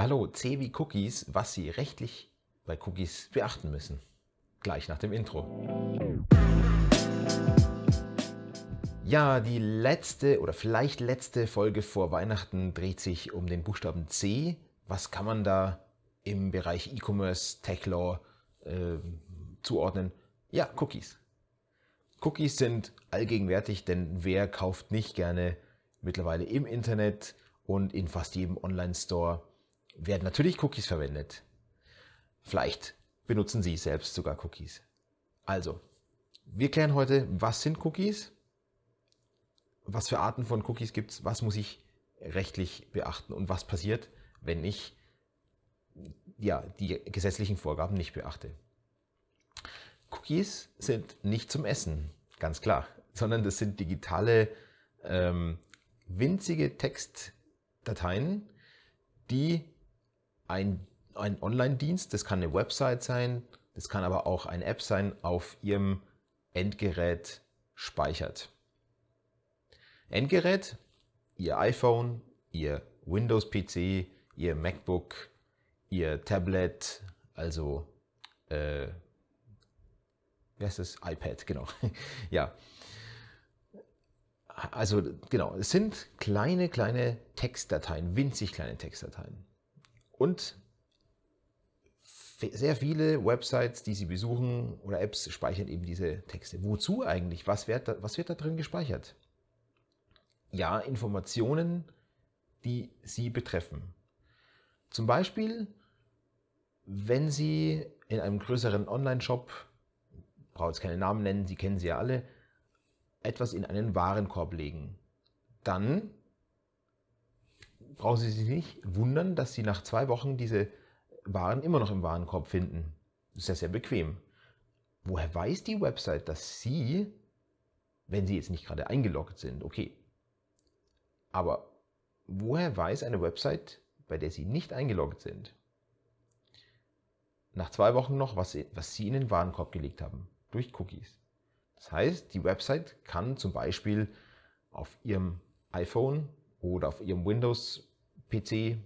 Hallo, C wie Cookies, was Sie rechtlich bei Cookies beachten müssen. Gleich nach dem Intro. Ja, die letzte oder vielleicht letzte Folge vor Weihnachten dreht sich um den Buchstaben C. Was kann man da im Bereich E-Commerce, Tech Law äh, zuordnen? Ja, Cookies. Cookies sind allgegenwärtig, denn wer kauft nicht gerne mittlerweile im Internet und in fast jedem Online-Store werden natürlich Cookies verwendet. Vielleicht benutzen Sie selbst sogar Cookies. Also, wir klären heute, was sind Cookies, was für Arten von Cookies gibt es, was muss ich rechtlich beachten und was passiert, wenn ich ja, die gesetzlichen Vorgaben nicht beachte. Cookies sind nicht zum Essen, ganz klar, sondern das sind digitale, ähm, winzige Textdateien, die ein, ein Online-Dienst, das kann eine Website sein, das kann aber auch eine App sein, auf Ihrem Endgerät speichert. Endgerät, Ihr iPhone, Ihr Windows-PC, Ihr MacBook, Ihr Tablet, also äh, wie heißt das? iPad, genau. ja. Also genau, es sind kleine, kleine Textdateien, winzig kleine Textdateien. Und sehr viele Websites, die Sie besuchen oder Apps speichern eben diese Texte. Wozu eigentlich? Was wird da, was wird da drin gespeichert? Ja, Informationen, die Sie betreffen. Zum Beispiel, wenn Sie in einem größeren Online-Shop, brauche jetzt keine Namen nennen, Sie kennen sie ja alle, etwas in einen Warenkorb legen, dann brauchen Sie sich nicht wundern, dass Sie nach zwei Wochen diese Waren immer noch im Warenkorb finden. Das ist ja sehr bequem. Woher weiß die Website, dass Sie, wenn Sie jetzt nicht gerade eingeloggt sind, okay, aber woher weiß eine Website, bei der Sie nicht eingeloggt sind, nach zwei Wochen noch, was Sie, was Sie in den Warenkorb gelegt haben? Durch Cookies. Das heißt, die Website kann zum Beispiel auf Ihrem iPhone oder auf Ihrem Windows-PC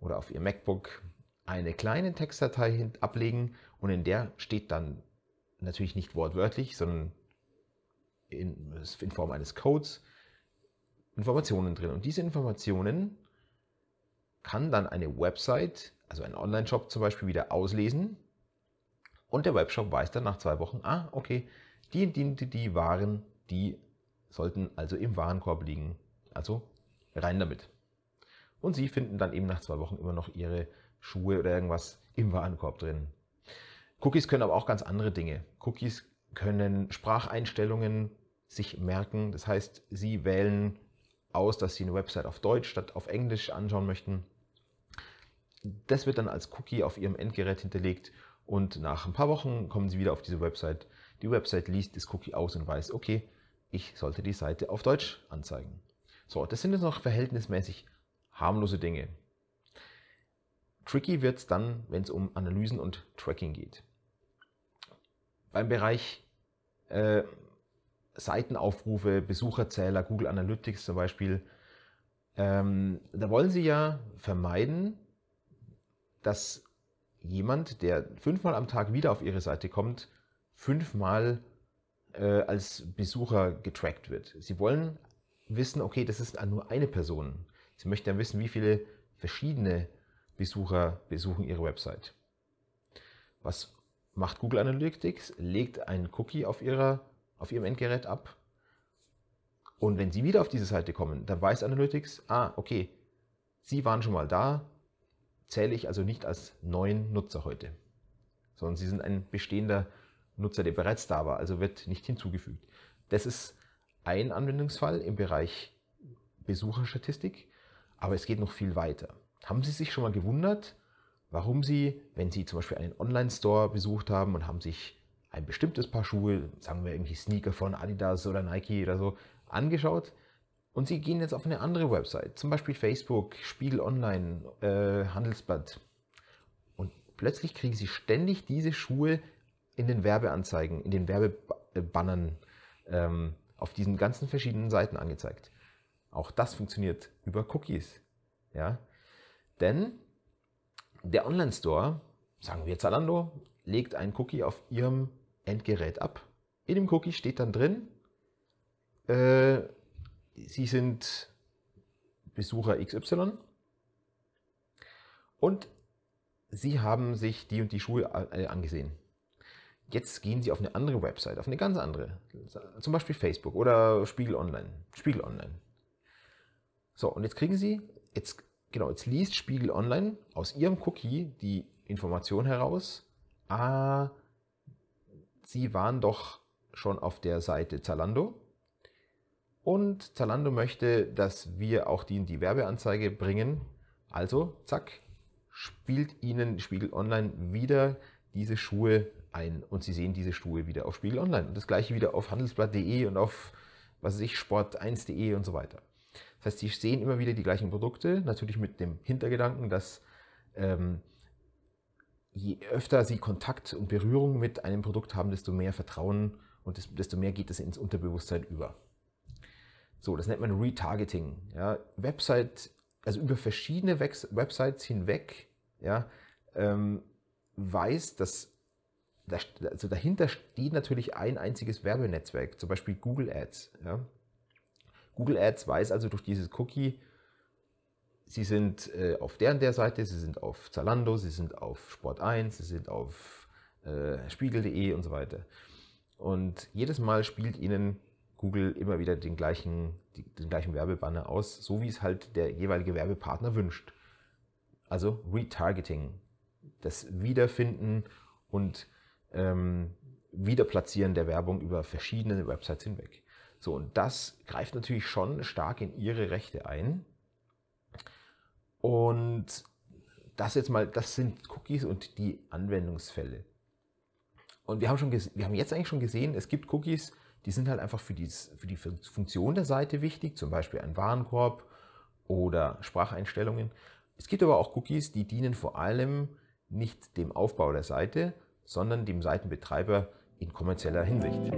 oder auf Ihrem MacBook eine kleine Textdatei ablegen und in der steht dann natürlich nicht wortwörtlich, sondern in, in Form eines Codes Informationen drin. Und diese Informationen kann dann eine Website, also ein Online-Shop zum Beispiel, wieder auslesen. Und der Webshop weiß dann nach zwei Wochen, ah, okay, die, die, die Waren, die sollten also im Warenkorb liegen. Also rein damit. Und Sie finden dann eben nach zwei Wochen immer noch Ihre Schuhe oder irgendwas im Warenkorb drin. Cookies können aber auch ganz andere Dinge. Cookies können Spracheinstellungen sich merken. Das heißt, Sie wählen aus, dass Sie eine Website auf Deutsch statt auf Englisch anschauen möchten. Das wird dann als Cookie auf Ihrem Endgerät hinterlegt und nach ein paar Wochen kommen Sie wieder auf diese Website. Die Website liest das Cookie aus und weiß, okay, ich sollte die Seite auf Deutsch anzeigen. So, das sind jetzt noch verhältnismäßig harmlose Dinge. Tricky wird es dann, wenn es um Analysen und Tracking geht. Beim Bereich äh, Seitenaufrufe, Besucherzähler, Google Analytics zum Beispiel, ähm, da wollen Sie ja vermeiden, dass jemand, der fünfmal am Tag wieder auf Ihre Seite kommt, fünfmal äh, als Besucher getrackt wird. Sie wollen wissen, okay, das ist nur eine Person. Sie möchten ja wissen, wie viele verschiedene Besucher besuchen Ihre Website. Was macht Google Analytics? Legt einen Cookie auf, ihrer, auf Ihrem Endgerät ab. Und wenn Sie wieder auf diese Seite kommen, dann weiß Analytics, ah, okay, Sie waren schon mal da, zähle ich also nicht als neuen Nutzer heute, sondern Sie sind ein bestehender Nutzer, der bereits da war, also wird nicht hinzugefügt. Das ist ein Anwendungsfall im Bereich Besucherstatistik, aber es geht noch viel weiter. Haben Sie sich schon mal gewundert, warum Sie, wenn Sie zum Beispiel einen Online-Store besucht haben und haben sich ein bestimmtes Paar Schuhe, sagen wir irgendwie Sneaker von Adidas oder Nike oder so, angeschaut und Sie gehen jetzt auf eine andere Website, zum Beispiel Facebook, Spiegel Online, äh, Handelsblatt und plötzlich kriegen Sie ständig diese Schuhe in den Werbeanzeigen, in den Werbebannern ähm, auf diesen ganzen verschiedenen Seiten angezeigt. Auch das funktioniert über Cookies. Ja? Denn Der Online-Store, sagen wir Zalando, legt einen Cookie auf Ihrem Endgerät ab. In dem Cookie steht dann drin, äh, Sie sind Besucher XY und Sie haben sich die und die Schuhe äh, angesehen. Jetzt gehen Sie auf eine andere Website, auf eine ganz andere, zum Beispiel Facebook oder Spiegel Online. Spiegel Online. So, und jetzt kriegen Sie, jetzt, genau, jetzt liest Spiegel Online aus Ihrem Cookie die Information heraus, ah, Sie waren doch schon auf der Seite Zalando und Zalando möchte, dass wir auch die in die Werbeanzeige bringen. Also, zack, spielt Ihnen Spiegel Online wieder diese Schuhe ein und Sie sehen diese Schuhe wieder auf Spiegel Online und das gleiche wieder auf handelsblatt.de und auf was weiß ich, sport1.de und so weiter. Das heißt, Sie sehen immer wieder die gleichen Produkte, natürlich mit dem Hintergedanken, dass ähm, je öfter Sie Kontakt und Berührung mit einem Produkt haben, desto mehr Vertrauen und desto mehr geht es ins Unterbewusstsein über. So, das nennt man Retargeting. Ja, Website, also über verschiedene Websites hinweg, ja, ähm, weiß, dass also dahinter steht natürlich ein einziges Werbenetzwerk, zum Beispiel Google Ads. Ja. Google Ads weiß also durch dieses Cookie, Sie sind äh, auf der und der Seite, Sie sind auf Zalando, Sie sind auf Sport 1, Sie sind auf äh, Spiegel.de und so weiter. Und jedes Mal spielt Ihnen Google immer wieder den gleichen, den gleichen Werbebanner aus, so wie es halt der jeweilige Werbepartner wünscht. Also Retargeting, das Wiederfinden und ähm, Wiederplatzieren der Werbung über verschiedene Websites hinweg. So, und das greift natürlich schon stark in ihre Rechte ein. Und das jetzt mal, das sind Cookies und die Anwendungsfälle. Und wir haben, schon wir haben jetzt eigentlich schon gesehen, es gibt Cookies, die sind halt einfach für, dies, für die Funktion der Seite wichtig, zum Beispiel ein Warenkorb oder Spracheinstellungen. Es gibt aber auch Cookies, die dienen vor allem nicht dem Aufbau der Seite, sondern dem Seitenbetreiber in kommerzieller Hinsicht.